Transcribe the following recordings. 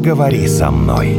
поговори со мной.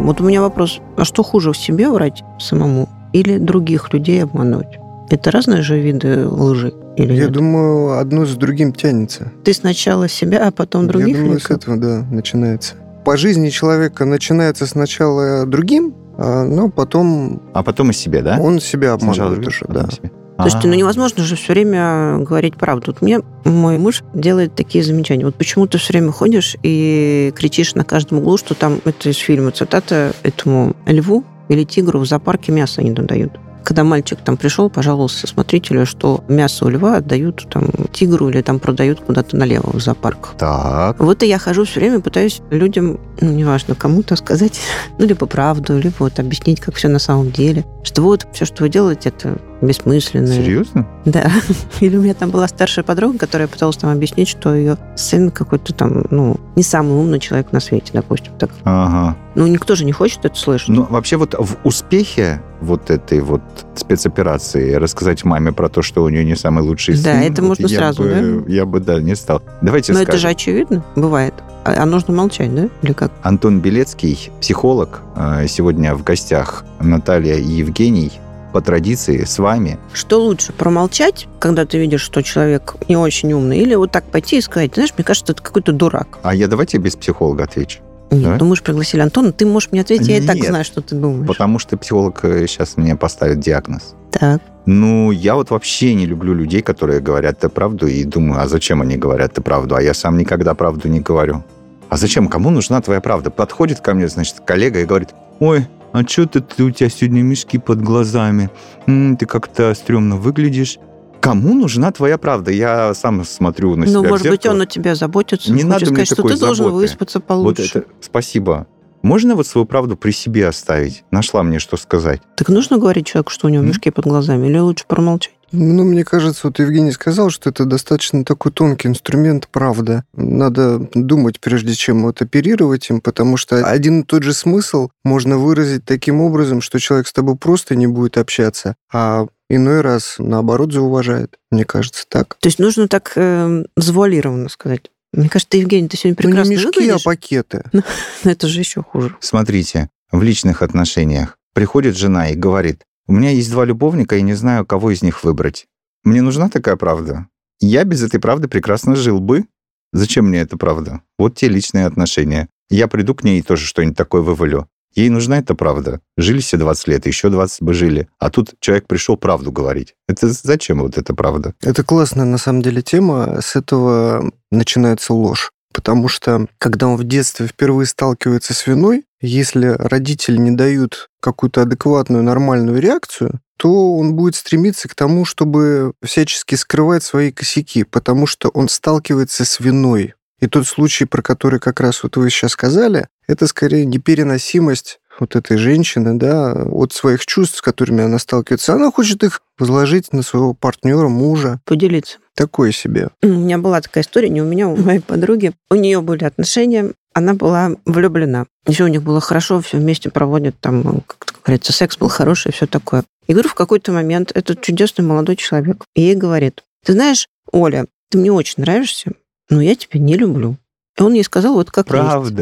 Вот у меня вопрос, а что хуже в себе врать самому или других людей обмануть? Это разные же виды лжи? Или Я нет? думаю, одно с другим тянется. Ты сначала себя, а потом других? Я думаю, или с этого, да, начинается. По жизни человека начинается сначала другим, а, но потом А потом и себе, да? он себя обманывает уже, да. себе. Слушайте, ну невозможно же все время говорить правду. Вот мне мой муж делает такие замечания. Вот почему ты все время ходишь и кричишь на каждом углу, что там, это из фильма, цитата, этому льву или тигру в зоопарке мясо не додают. Когда мальчик там пришел, пожаловался смотрителю, что мясо у льва отдают там тигру или там продают куда-то налево в зоопарк. Так. Вот и я хожу все время, пытаюсь людям, ну, неважно, кому-то сказать, ну, либо правду, либо вот объяснить, как все на самом деле. Что вот все, что вы делаете, это бессмысленно. Серьезно? Да. Или у меня там была старшая подруга, которая пыталась там объяснить, что ее сын какой-то там, ну, не самый умный человек на свете, допустим. Так. Ага. Ну, никто же не хочет это слышать. Ну, вообще вот в успехе вот этой вот спецоперации рассказать маме про то, что у нее не самый лучший Да, сын, это вот можно сразу, бы, Я бы, да, не стал. Давайте Но скажем. это же очевидно, бывает. А, а нужно молчать, да? Или как? Антон Белецкий, психолог, э, сегодня в гостях Наталья и Евгений. По традиции с вами. Что лучше, промолчать, когда ты видишь, что человек не очень умный, или вот так пойти и сказать, знаешь, мне кажется, это какой-то дурак. А я давайте без психолога отвечу. Нет, Давай. ну мы же пригласили Антона, ты можешь мне ответить, я и так Нет. знаю, что ты думаешь. Потому что психолог сейчас мне поставит диагноз. Так. Ну, я вот вообще не люблю людей, которые говорят ты правду, и думаю, а зачем они говорят ты правду? А я сам никогда правду не говорю. А зачем? Кому нужна твоя правда? Подходит ко мне, значит, коллега и говорит, ой, а что ты, ты- у тебя сегодня мешки под глазами? М, ты как-то стрёмно выглядишь. Кому нужна твоя правда? Я сам смотрю на себя Ну, может быть, он о тебя заботится. Не надо мне сказать, что такой ты должен заботы. выспаться получше. Вот это, спасибо. Можно вот свою правду при себе оставить? Нашла мне что сказать. Так нужно говорить человеку, что у него М? мешки под глазами, или лучше промолчать? Ну, мне кажется, вот Евгений сказал, что это достаточно такой тонкий инструмент, правда. Надо думать, прежде чем вот оперировать им, потому что один и тот же смысл можно выразить таким образом, что человек с тобой просто не будет общаться, а иной раз, наоборот, зауважает. Мне кажется, так. То есть нужно так э, завуалированно сказать. Мне кажется, ты, Евгений, ты сегодня Ну, прекрасно не мешки, выглядишь. а пакеты. Это же еще хуже. Смотрите, в личных отношениях приходит жена и говорит, у меня есть два любовника, и не знаю, кого из них выбрать. Мне нужна такая правда? Я без этой правды прекрасно жил бы. Зачем мне эта правда? Вот те личные отношения. Я приду к ней и тоже что-нибудь такое вывалю. Ей нужна эта правда. Жили все 20 лет, еще 20 бы жили. А тут человек пришел правду говорить. Это зачем вот эта правда? Это классная, на самом деле, тема. С этого начинается ложь. Потому что, когда он в детстве впервые сталкивается с виной, если родители не дают какую-то адекватную, нормальную реакцию, то он будет стремиться к тому, чтобы всячески скрывать свои косяки, потому что он сталкивается с виной. И тот случай, про который как раз вот вы сейчас сказали, это скорее непереносимость вот этой женщины, да, от своих чувств, с которыми она сталкивается. Она хочет их возложить на своего партнера, мужа. Поделиться. Такое себе. У меня была такая история, не у меня, а у моей подруги. У нее были отношения, она была влюблена. Все у них было хорошо, все вместе проводят, там, как говорится, секс был хороший, все такое. И говорю, в какой-то момент этот чудесный молодой человек ей говорит, ты знаешь, Оля, ты мне очень нравишься, но я тебя не люблю. И он ей сказал вот как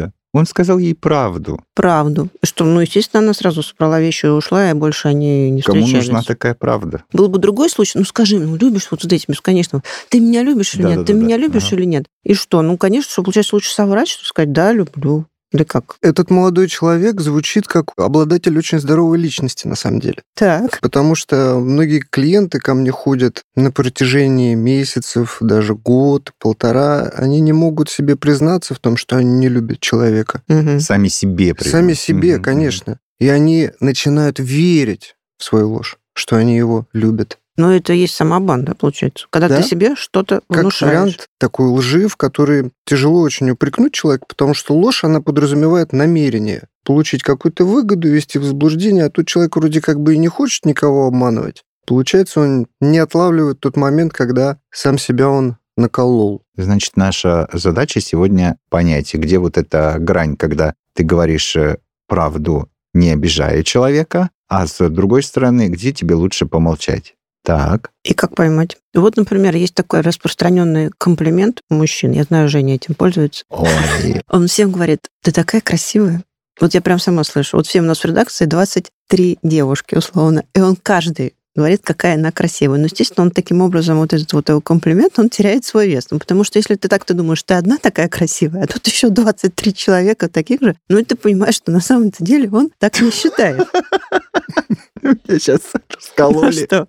есть. Он сказал ей правду. Правду. Что, ну, естественно, она сразу собрала вещи и ушла, и больше они не Кому встречались. нужна такая правда? Был бы другой случай, ну скажи, ну любишь вот этим бесконечно, ты меня любишь или Да, нет, да, ты да, меня да. любишь Ага. или нет? И что? Ну, конечно, что получается лучше соврать, что сказать, да, люблю. Или как? Этот молодой человек звучит как обладатель очень здоровой личности, на самом деле. Так. Потому что многие клиенты ко мне ходят на протяжении месяцев, даже год, полтора. Они не могут себе признаться в том, что они не любят человека. Мгм. Сами себе признать. Сами себе, Мгм, конечно. И они начинают верить в свою ложь, что они его любят. Но это и есть самообман, да, получается? Когда Да. ты себе что-то Как внушаешь. вариант такой лжи, в которой тяжело очень упрекнуть человека, потому что ложь, она подразумевает намерение получить какую-то выгоду, вести в заблуждение, а тут человек вроде как бы и не хочет никого обманывать. Получается, он не отлавливает тот момент, когда сам себя он наколол. Значит, наша задача сегодня понять, где вот эта грань, когда ты говоришь э, правду, не обижая человека, а с другой стороны, где тебе лучше помолчать. Так. И как поймать? Вот, например, есть такой распространенный комплимент у мужчин. Я знаю, Женя этим пользуется. Ой. Он всем говорит, ты такая красивая. Вот я прям сама слышу. Вот всем у нас в редакции 23 девушки, условно. И он каждый говорит, какая она красивая. Но, естественно, он таким образом, вот этот вот его комплимент, он теряет свой вес. Ну, потому что если ты так, ты думаешь, ты одна такая красивая, а тут еще 23 человека таких же, ну, и ты понимаешь, что на самом-то деле он так не считает. Меня сейчас Ну раскололи. что?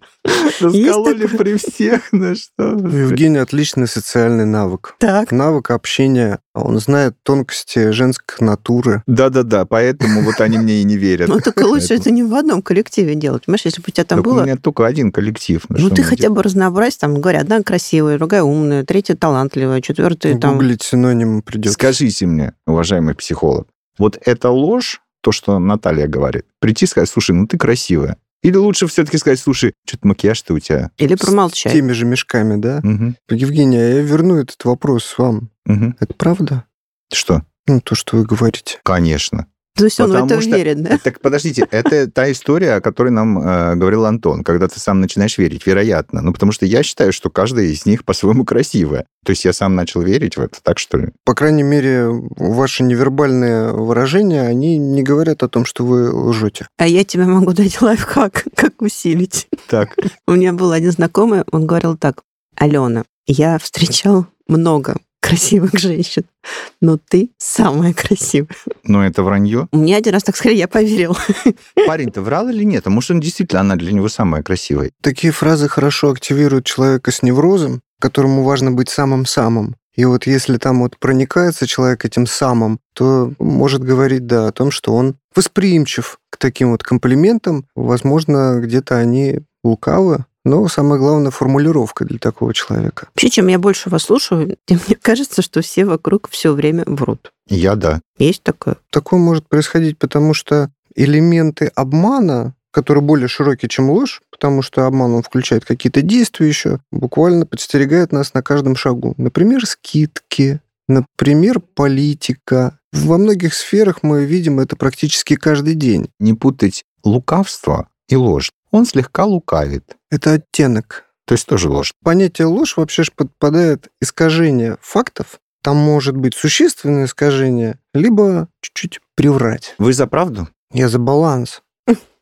Раскололи при всех, ну что. У Евгения отличный социальный навык. Так. Навык общения. Он знает тонкости женской натуры. Да-да-да, поэтому вот они мне и не верят. Ну, только лучше это не в одном коллективе делать. Понимаешь, если бы у тебя там Так у было... меня только один коллектив. Ну, ты хотя бы разнообразь, там, говорят, одна красивая, другая умная, третья талантливая, четвертая там... Гуглить синонимы делать? придет. Скажите мне, уважаемый психолог, вот это ложь, то, что Наталья говорит? Прийти и сказать, слушай, ну ты красивая. Или лучше все-таки сказать, слушай, что-то макияж-то у тебя. Или С промолчать. теми же мешками, да? Мгм, Евгения, я верну этот вопрос вам. мгм. Это правда? Что? Ну, то, что вы говорите. Конечно. То есть он в Потому это что- верит, да? Так подождите, это та история, о которой нам э, говорил Антон, когда ты сам начинаешь верить, вероятно. Ну, потому что я считаю, что каждая из них по-своему красивая. То есть я сам начал верить в это, так что ли? По крайней мере, ваши невербальные выражения, они не говорят о том, что вы лжете. А я тебе могу дать лайфхак, как усилить. Так. У меня был один знакомый, он говорил так, Алена, я встречал много красивых женщин, но ты самая красивая. Но это вранье. Мне один раз так сказали, я поверил. Парень-то врал или нет? А может, он действительно, она для него самая красивая? Такие фразы хорошо активируют человека с неврозом, которому важно быть самым-самым. И вот если там вот проникается человек этим самым, то может говорить, да, о том, что он восприимчив к таким вот комплиментам. Возможно, где-то они лукавы, но самое главное формулировка для такого человека. Вообще, чем я больше вас слушаю, тем мне кажется, что все вокруг все время врут. Я да. Есть такое? Такое может происходить, потому что элементы обмана, которые более широкие, чем ложь, потому что обман он включает какие-то действия еще, буквально подстерегает нас на каждом шагу. Например, скидки, например, политика. Во многих сферах мы видим это практически каждый день. Не путать лукавство и ложь. Он слегка лукавит. Это оттенок. То есть тоже ложь. Понятие ложь вообще ж подпадает искажение фактов. Там может быть существенное искажение, либо чуть-чуть приврать. Вы за правду? Я за баланс.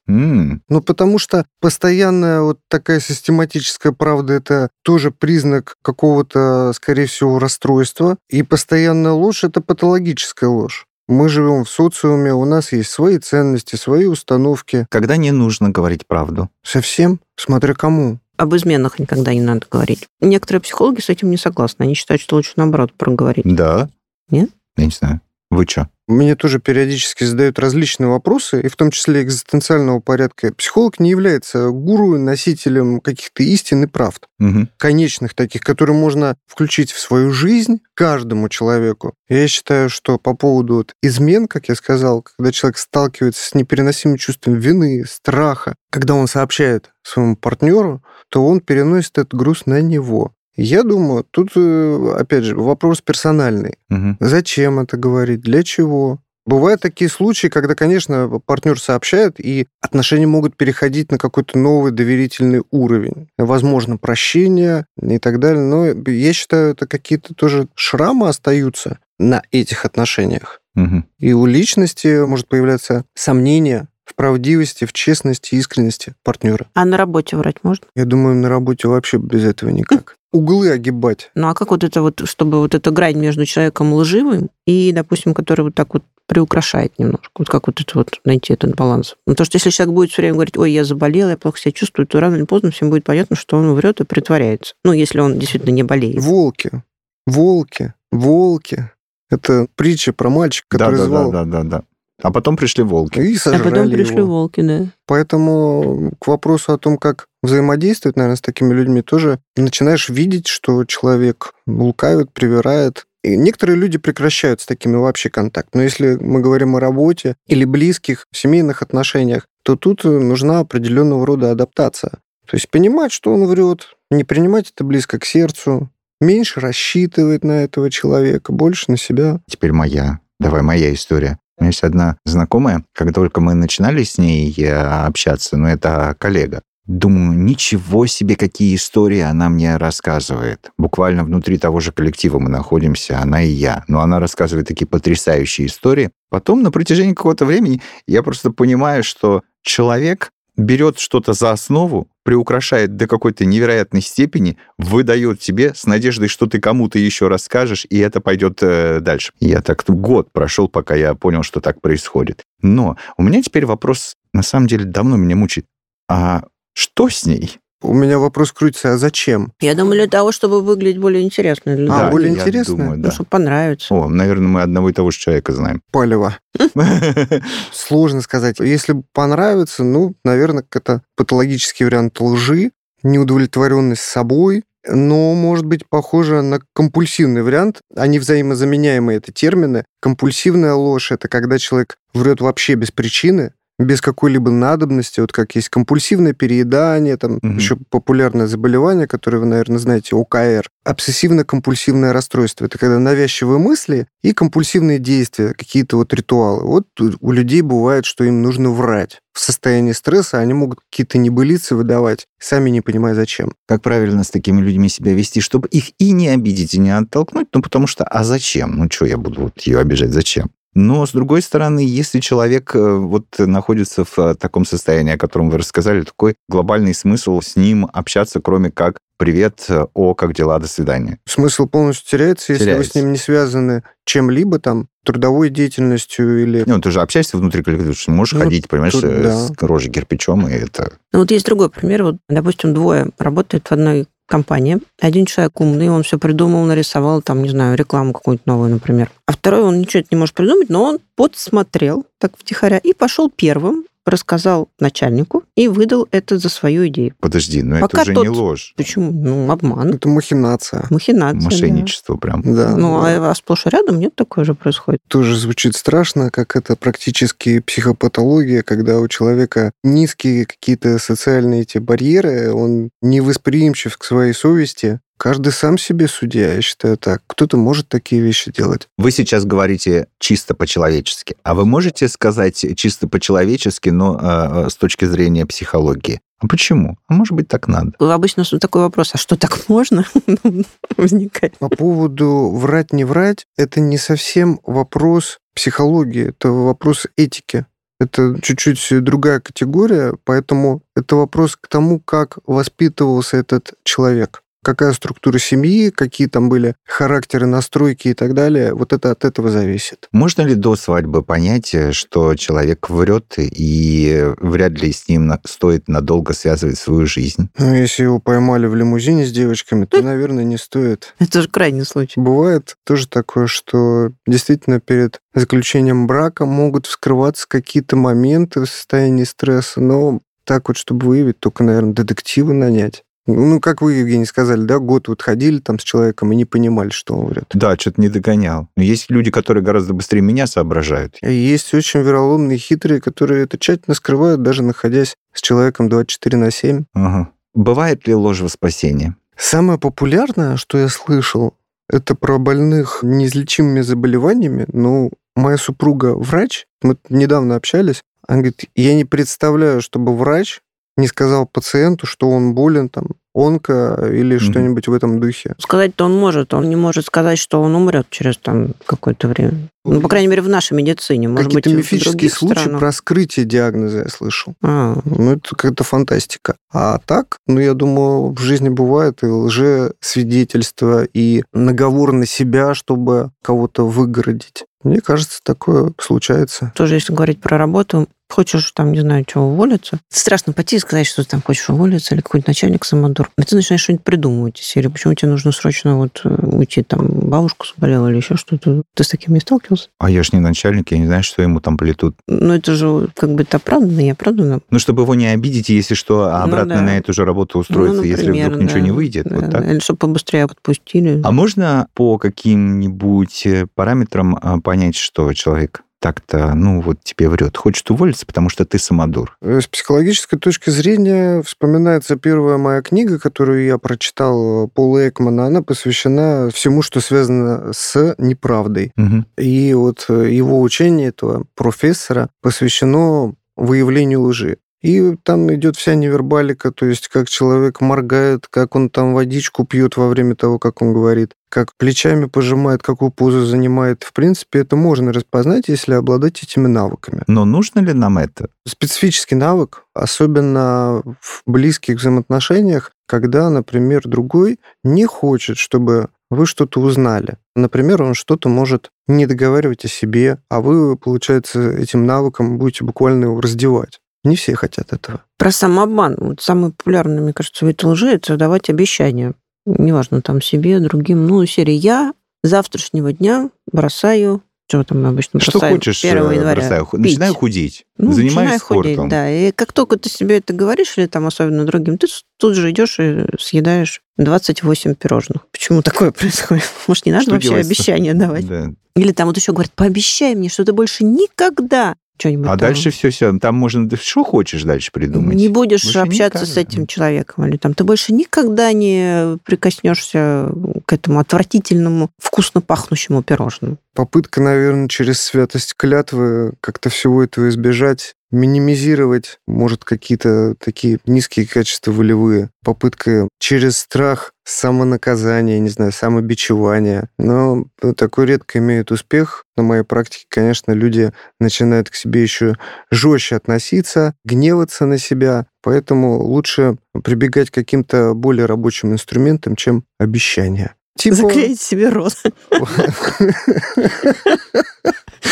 М, Ну, потому что постоянная вот такая систематическая правда – это тоже признак какого-то, скорее всего, расстройства. И постоянная ложь – это патологическая ложь. Мы живем в социуме, у нас есть свои ценности, свои установки. Когда не нужно говорить правду. Совсем, смотря кому. Об изменах никогда не надо говорить. Некоторые психологи с этим не согласны. Они считают, что лучше наоборот проговорить. Да. Нет? Я не знаю. Вы что? Мне тоже периодически задают различные вопросы, и в том числе экзистенциального порядка. Психолог не является гуру, носителем каких-то истин и правд. Мгм. конечных таких, которые можно включить в свою жизнь каждому человеку. Я считаю, что по поводу вот измен, как я сказал, когда человек сталкивается с непереносимым чувством вины, страха, когда он сообщает своему партнеру, то он переносит этот груз на него. Я думаю, тут, э, опять же, вопрос персональный. Мгм. Зачем это говорить? Для чего? Бывают такие случаи, когда, конечно, партнер сообщает, и отношения могут переходить на какой-то новый доверительный уровень. Возможно, прощение и так далее. Но я считаю, это какие-то тоже шрамы остаются на этих отношениях. Мгм. И у личности может появляться сомнение в правдивости, в честности, искренности партнера. А на работе врать можно? Я думаю, на работе вообще без этого никак. Углы огибать. Ну а как вот это вот, чтобы вот эта грань между человеком лживым и, допустим, который вот так вот приукрашает немножко. Вот как вот это вот найти этот баланс. Ну, то, что если человек будет все время говорить, ой, я заболел, я плохо себя чувствую, то рано или поздно всем будет понятно, что он врет и притворяется. Ну, если он действительно не болеет. Волки, волки, волки. Это притча про мальчика, Да, который да, звал. да, да, да, да. А потом пришли волки. И А потом пришли его. волки, да. Поэтому к вопросу о том, как взаимодействовать, наверное, с такими людьми, тоже начинаешь видеть, что человек лукавит, привирает. И некоторые люди прекращают с такими вообще контакт. Но если мы говорим о работе или близких, семейных отношениях, то тут нужна определенного рода адаптация. То есть понимать, что он врет, не принимать это близко к сердцу, меньше рассчитывать на этого человека, больше на себя. Теперь моя. Давай, моя история. У меня есть одна знакомая, как только мы начинали с ней э, общаться, ну, это коллега, Думаю, ничего себе, какие истории она мне рассказывает. Буквально внутри того же коллектива мы находимся, она и я. Но она рассказывает такие потрясающие истории. Потом на протяжении какого-то времени я просто понимаю, что человек берет что-то за основу, приукрашает до какой-то невероятной степени, выдает тебе с надеждой, что ты кому-то еще расскажешь, и это пойдет э, дальше. Я так год прошел, пока я понял, что так происходит. Но у меня теперь вопрос, на самом деле, давно меня мучает. А что с ней? У меня вопрос крутится, а зачем? Я думаю, для того, чтобы выглядеть более интересно. Для А, людей. более интересно? думаю, Ну, да. чтобы понравится. О, наверное, мы одного и того же человека знаем. Палево. Сложно сказать. Если понравится, ну, наверное, это патологический вариант лжи, неудовлетворенность собой, но может быть похоже на компульсивный вариант. Они взаимозаменяемые, это термины. Компульсивная ложь – это когда человек врет вообще без причины, без какой-либо надобности, вот как есть компульсивное переедание, там Мгм. еще популярное заболевание, которое вы, наверное, знаете, ОКР, обсессивно-компульсивное расстройство. Это когда навязчивые мысли и компульсивные действия, какие-то вот ритуалы. Вот у людей бывает, что им нужно врать. В состоянии стресса они могут какие-то небылицы выдавать, сами не понимая зачем. Как правильно с такими людьми себя вести, чтобы их и не обидеть, и не оттолкнуть? Ну, потому что, а зачем? Ну, что я буду вот ее обижать, зачем? Но, с другой стороны, если человек э, вот находится в э, таком состоянии, о котором вы рассказали, такой глобальный смысл с ним общаться, кроме как «Привет, э, о, как дела, до свидания». Смысл полностью теряется, если вы Теряется. с ним не связаны чем-либо, там, трудовой деятельностью или... Ну, ты же общаешься внутри коллектива, ты можешь Ну, ходить, понимаешь, тут да. с рожей кирпичом, и это... Ну, вот есть другой пример. Вот, допустим, двое работают в одной компании. Один человек умный, он все придумал, нарисовал, там, не знаю, рекламу какую-нибудь новую, например. А второй, он ничего не может придумать, но он подсмотрел так втихаря и пошел первым, рассказал начальнику и выдал это за свою идею. Подожди, но Пока это уже тот- не ложь. Почему? Ну, обман, Это махинация. махинация. да. Мошенничество прям. Да. Ну, да. а сплошь и рядом нет, такое же происходит. тоже звучит страшно, как это практически психопатология, когда у человека низкие какие-то социальные эти барьеры, он невосприимчив к своей совести. Каждый сам себе судья, я считаю так. Кто-то может такие вещи делать. Вы сейчас говорите чисто по-человечески. А вы можете сказать чисто по-человечески, но э, с точки зрения психологии? А почему? А может быть, так надо? Обычно такой вопрос, а что так можно? Возникает. По поводу врать, не врать, это не совсем вопрос психологии, это вопрос этики. Это чуть-чуть другая категория, поэтому это вопрос к тому, как воспитывался этот человек. Какая структура семьи, какие там были характеры, настройки и так далее. Вот это от этого зависит. Можно ли до свадьбы понять, э, что человек врет, и вряд ли с ним стоит надолго связывать свою жизнь? Ну, если его поймали в лимузине с девочками, то, наверное, не стоит. Это же крайний случай. Бывает тоже такое, что действительно перед заключением брака могут вскрываться какие-то моменты в состоянии стресса, но так вот, чтобы выявить, только, наверное, детективы нанять. Ну, как вы, Евгений, сказали, да, год вот ходили там с человеком и не понимали, что он врет. Да, что-то не догонял. Но есть люди, которые гораздо быстрее меня соображают. И Есть очень вероломные, хитрые, которые это тщательно скрывают, даже находясь с человеком 24 на 7. Ага. Бывает ли ложь во спасение? Самое популярное, что я слышал, это про больных неизлечимыми заболеваниями. Ну, моя супруга врач, мы недавно общались, она говорит, я не представляю, чтобы врач не сказал пациенту, что он болен, там, онко или Мгм. что-нибудь в этом духе. Сказать-то он может, он не может сказать, что он умрет через там какое-то время. Ну, по крайней мере, в нашей медицине. Может быть, Какие-то в мифические случаи странах. про скрытие диагноза я слышал. А, Ну, это какая-то фантастика. А так, ну, я думаю, в жизни бывает и лжесвидетельство, и наговор на себя, чтобы кого-то выгородить. Мне кажется, такое случается. тоже, если говорить про работу, хочешь там, не знаю, чего уволиться, страшно пойти и сказать, что ты там хочешь уволиться, или какой-то начальник самодур. И ты начинаешь что-нибудь придумывать из серии, почему тебе нужно срочно вот э, уйти, там, бабушку заболела или еще что-то. Ты с таким не сталкивался? А я ж не начальник, я не знаю, что ему там плетут. Ну, это же как бы это оправданно и оправданно. Ну, чтобы его не обидеть, если что, а Ну обратно да. на эту же работу устроиться, Ну, если например, вдруг ничего да. не выйдет. Да, вот так. Или чтобы побыстрее отпустили. А можно по каким-нибудь э, параметрам а, понять, что человек так-то, ну, вот тебе врет, хочет уволиться, потому что ты самодур? Э, С психологической точки зрения вспоминается первая моя книга, которую я прочитал Пола Экмана. Она посвящена всему, что связано с неправдой. Мгм. И вот э, его учение этого профессора посвящено выявлению лжи. И там идет вся невербалика, то есть как человек моргает, как он там водичку пьет во время того, как он говорит, как плечами пожимает, какую позу занимает. В принципе, это можно распознать, если обладать этими навыками. Но нужно ли нам это? Специфический навык, особенно в близких взаимоотношениях, когда, например, другой не хочет, чтобы вы что-то узнали. Например, он что-то может не договаривать о себе, а вы, получается, этим навыком будете буквально его раздевать. Не все хотят этого. Про самообман. Вот самый популярный, мне кажется, вид лжи – это давать обещания. Неважно, там, себе, другим. Ну, серия «Я завтрашнего дня бросаю что там обычно Что бросаю хочешь, 1 э, января? бросаю. Пить. Начинаю худеть. Ну, Занимаюсь начинай спортом. худеть, да. И как только ты себе это говоришь, или там особенно другим, ты тут же идешь и съедаешь 28 пирожных. Почему такое происходит? Может, не надо Что вообще делать-то? обещания давать? Да. Или там вот еще говорят, пообещай мне, что ты больше никогда что-нибудь А там дальше все, все. Там можно да что хочешь дальше придумать. не будешь Больше общаться никак. с этим человеком, или там ты больше никогда не прикоснешься к этому отвратительному, вкусно пахнущему пирожному. Попытка, наверное, через святость клятвы как-то всего этого избежать, минимизировать, может, какие-то такие низкие качества волевые. Попытка через страх самонаказания, не знаю, самобичевания. Но такой редко имеет успех. На моей практике, конечно, люди начинают к себе еще жестче относиться, гневаться на себя. Поэтому лучше прибегать к каким-то более рабочим инструментам, чем обещания. Типа- Заклеить себе рот.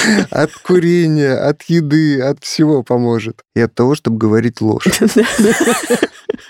От курения, от еды, от всего поможет. И от того, чтобы говорить ложь.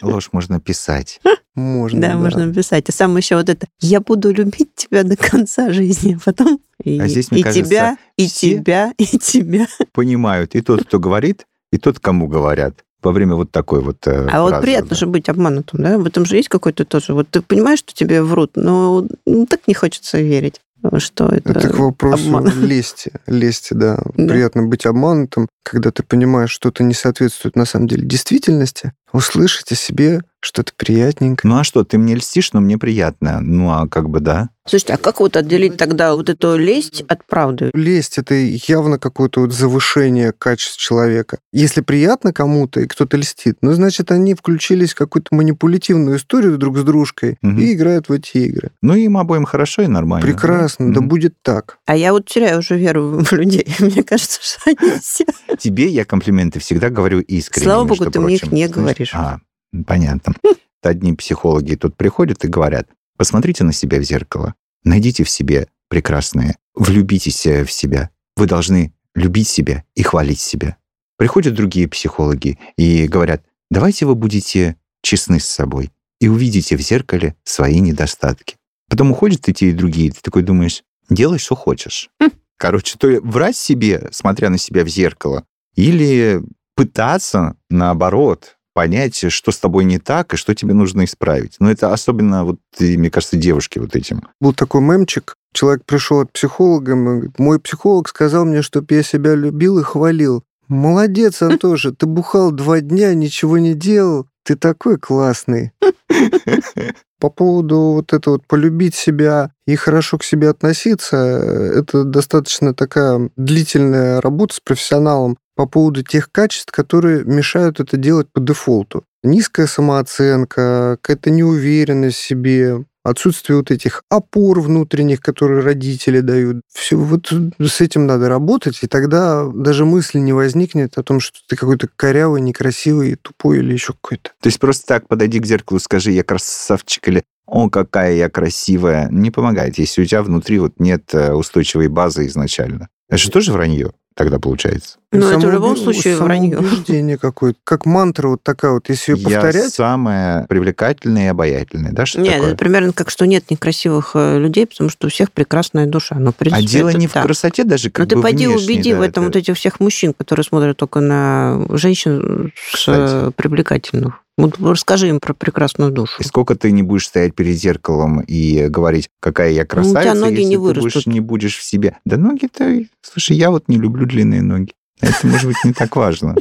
Ложь можно писать. Можно. Да, можно написать. А сам еще вот это «Я буду любить тебя до конца жизни», а потом и, А здесь, мне и кажется, тебя, и все- тебя, и тебя. Понимают и тот, кто говорит, и тот, кому говорят. Во время вот такой вот э, А вот фразы, приятно да. же быть обманутым, да? В этом же есть какой-то тоже... Вот ты понимаешь, что тебе врут, но ну, так не хочется верить, что это... Это к вопросу обман. лести. Лести, да. Да. Приятно быть обманутым, когда ты понимаешь, что-то не соответствует на самом деле действительности, услышать о себе что-то приятненькое. Ну а что, ты мне льстишь, но мне приятно. Ну а как бы да. Слушайте, а как вот отделить тогда вот эту лесть от правды? Лесть — это явно какое-то вот завышение качеств человека. Если приятно кому-то, и кто-то льстит, ну, значит, они включились в какую-то манипулятивную историю друг с дружкой Мгм. и играют в эти игры. Ну им обоим хорошо и нормально. Прекрасно, да Мгм. будет так. А я вот теряю уже веру в людей. Мне кажется, что они все... Тебе я комплименты всегда говорю искренне. Слава богу, ты мне их не Знаешь, говоришь. А, понятно. Одни психологи тут приходят и говорят, посмотрите на себя в зеркало, найдите в себе прекрасное, влюбитесь э, в себя. Вы должны любить себя и хвалить себя. Приходят другие психологи и говорят, давайте вы будете честны с собой и увидите в зеркале свои недостатки. Потом уходят и те, и другие, ты такой думаешь, делай, что хочешь. Короче, то врать себе, смотря на себя в зеркало, или пытаться, наоборот, понять, что с тобой не так и что тебе нужно исправить. Но это особенно, вот, и, мне кажется, девушки вот этим. Был такой мемчик, человек пришел от психолога, и говорит, мой психолог сказал мне, чтобы я себя любил и хвалил. Молодец, Антоша, ты бухал два дня, ничего не делал, ты такой классный. По поводу вот этого вот полюбить себя и хорошо к себе относиться, это достаточно такая длительная работа с профессионалом по поводу тех качеств, которые мешают это делать по дефолту. Низкая самооценка, какая-то неуверенность в себе, отсутствие вот этих опор внутренних, которые родители дают. Все вот с этим надо работать, и тогда даже мысли не возникнет о том, что ты какой-то корявый, некрасивый, тупой или еще какой-то. То есть просто так подойди к зеркалу, скажи, я красавчик, или о, какая я красивая, не помогает, если у тебя внутри вот нет э, устойчивой базы изначально. Это же тоже вранье тогда получается. Ну, это в любом случае вранье. Самоубеждение какое-то. Как мантра вот такая вот. Если ее Я повторять, самая привлекательная и обаятельная, да, что Нет, такое? это примерно как, что нет некрасивых э, людей, потому что у всех прекрасная душа. Но, в А принципе, дело это не в так. красоте даже, как Ну, ты бы пойди внешней, убеди да, в этом это- вот этих всех мужчин, которые смотрят только на женщин с Кстати. э, привлекательных. Вот расскажи им про прекрасную душу. И сколько ты не будешь стоять перед зеркалом и говорить, какая я Ну, у красавица, тебя ноги если не ты вырастут. будешь, не будешь в себе. Да ноги-то... Слушай, я вот не люблю длинные ноги. Это может быть не так важно.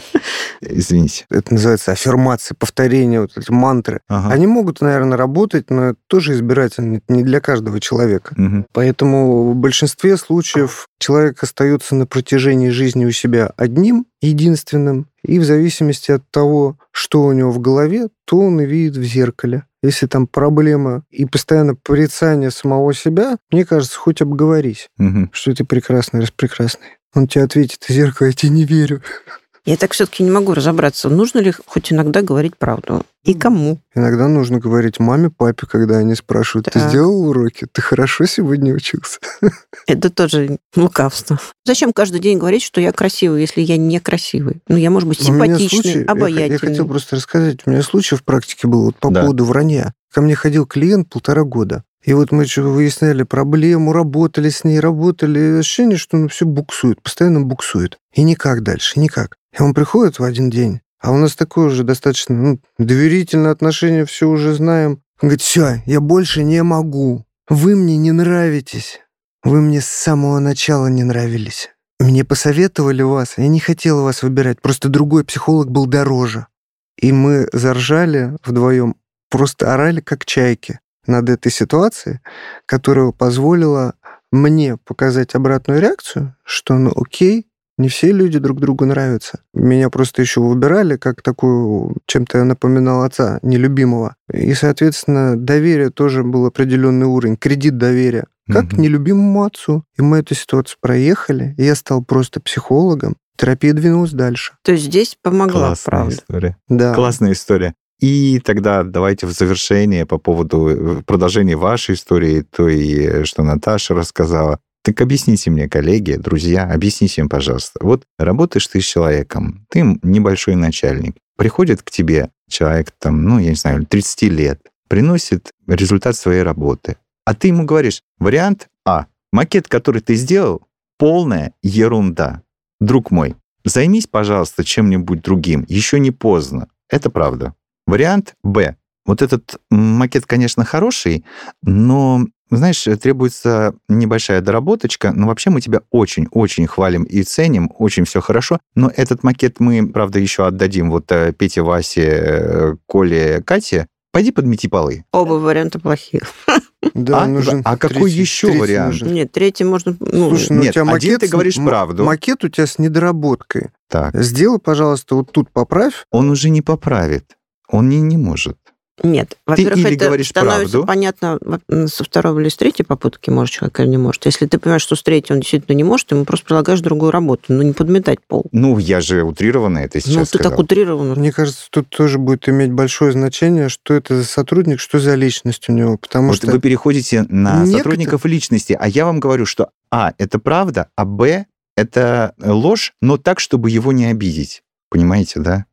Извините. Это называется аффирмация, повторение, вот эти мантры. Ага. Они могут, наверное, работать, но это тоже избирательно, это не для каждого человека. Мгм. Поэтому в большинстве случаев человек остается на протяжении жизни у себя одним, единственным, и в зависимости от того, что у него в голове, то он и видит в зеркале. Если там проблема и постоянно порицание самого себя, мне кажется, хоть обговорись, Мгм. что ты прекрасный, раз прекрасный. Он тебе ответит, зеркало, я тебе не верю. Я так все-таки не могу разобраться, нужно ли хоть иногда говорить правду. И кому? Иногда нужно говорить маме, папе, когда они спрашивают, ты Так. сделал уроки? Ты хорошо сегодня учился? Это тоже лукавство. Зачем каждый день говорить, что я красивый, если я не красивый? Ну, я, может быть, У меня симпатичный, случай- я обаятельный. Я, хотел просто рассказать. У меня случай в практике был вот по Да. поводу вранья. Ко мне ходил клиент полтора года. И вот мы что выясняли проблему, работали с ней, работали. Ощущение, что он все буксует, постоянно буксует. И никак дальше, никак. И он приходит в один день, а у нас такое уже достаточно ну, доверительное отношение, все уже знаем. Он говорит, все, я больше не могу. Вы мне не нравитесь. Вы мне с самого начала не нравились. Мне посоветовали вас, я не хотела вас выбирать, просто другой психолог был дороже. И мы заржали вдвоем, просто орали как чайки над этой ситуацией, которая позволила мне показать обратную реакцию, что ну окей, не все люди друг другу нравятся. Меня просто еще выбирали как такую, чем-то я напоминал отца, нелюбимого. И, соответственно, доверие тоже был определенный уровень, кредит доверия. Как Мгм. нелюбимому отцу. И мы эту ситуацию проехали, и я стал просто психологом. Терапия двинулась дальше. То есть здесь помогла, Классная правда. история. Да. Классная история. И тогда давайте в завершение по поводу э, продолжения вашей истории, той, э, что Наташа рассказала. Так объясните мне, коллеги, друзья, объясните им, пожалуйста. Вот работаешь ты с человеком, ты небольшой начальник. Приходит к тебе человек, там, ну, я не знаю, 30 лет, приносит результат своей работы. А ты ему говоришь, вариант А, макет, который ты сделал, полная ерунда. Друг мой, займись, пожалуйста, чем-нибудь другим. Еще не поздно. Это правда. Вариант Б. Вот этот макет, конечно, хороший, но, знаешь, требуется небольшая доработочка. Но вообще мы тебя очень-очень хвалим и ценим, очень все хорошо. Но этот макет мы, правда, еще отдадим вот э, Пете, Васе, э, Коле, Кате. Пойди подмети полы. Оба варианта плохие. Да, А? нужен А какой третий- еще третий вариант? нужен. Нет, третий можно... Ну, Слушай, ну Нет, у тебя один макет... ты с- говоришь м- правду. Макет у тебя с недоработкой. Так, Сделай, пожалуйста, вот тут поправь. он уже не поправит. Он не, не может. Нет, во-первых, это говоришь становится правду. понятно со второй или с третьей попытки, может человек или не может. Если ты понимаешь, что с третьей он действительно не может, ты ему просто предлагаешь другую работу, но не подметать пол. Ну, я же утрированно это сейчас ну, ты сказал. так утрированно. Мне кажется, тут тоже будет иметь большое значение, что это за сотрудник, что за личность у него. Потому Вот что вы переходите на некоторые- сотрудников личности, а я вам говорю, что А, это правда, а Б, это ложь, но так, чтобы его не обидеть. Понимаете, да?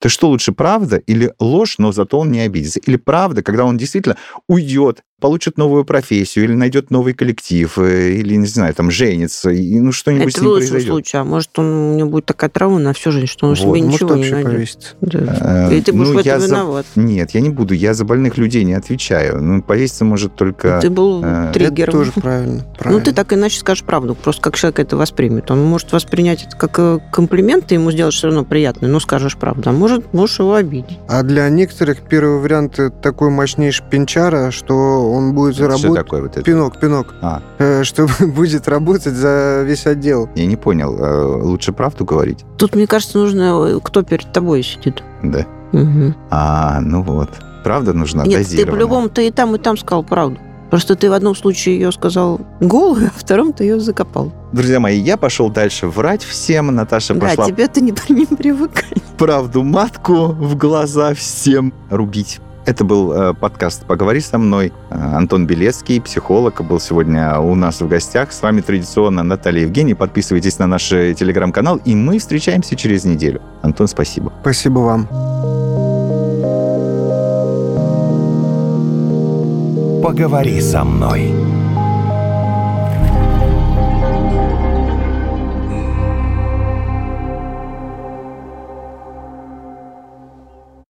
То что лучше, правда или ложь, но зато он не обидится? Или правда, когда он действительно уйдет, получит новую профессию, или найдет новый коллектив, э, или, не знаю, там, женится, и ну что-нибудь Это с в ним лучшем произойдет. случае. А может, он, у него будет такая травма на всю жизнь, что он Вот. себе может ничего не вообще найдет. повеситься. Да. Э, И ты будешь ну, в этом я за- виноват. Нет, я не буду, я за больных людей не отвечаю. Ну, повеситься может только... Ты был э, триггером. Это тоже правильно. Ну, правильно. ты так иначе скажешь правду, просто как человек это воспримет. Он может воспринять это как комплимент, ты ему сделаешь все равно приятный, но скажешь правду. А может, можешь его обидеть. А для некоторых первый вариант это такой мощнейший пинчара, что он будет Что работать... такое вот это? Пинок, пинок. А. Э, Что будет работать за весь отдел. Я не понял. э, Лучше правду говорить? Тут, мне кажется, нужно, э, кто перед тобой сидит. Да. Мгм. А, ну вот. Правда нужна Нет, ты дозированно. по-любому ты и там, и там сказал правду. Просто ты в одном случае ее сказал голую, а в втором ты ее закопал. Друзья мои, я пошел дальше врать всем. Наташа Да, пошла тебе ты не, не привыкай. правду матку в глаза всем рубить. Это был э, подкаст «Поговори со мной». Э, Антон Белецкий, психолог, был сегодня у нас в гостях. С вами традиционно Наталья Евгений. Подписывайтесь на наш э, телеграм-канал, и мы встречаемся через неделю. Антон, спасибо. Спасибо вам. Поговори со мной.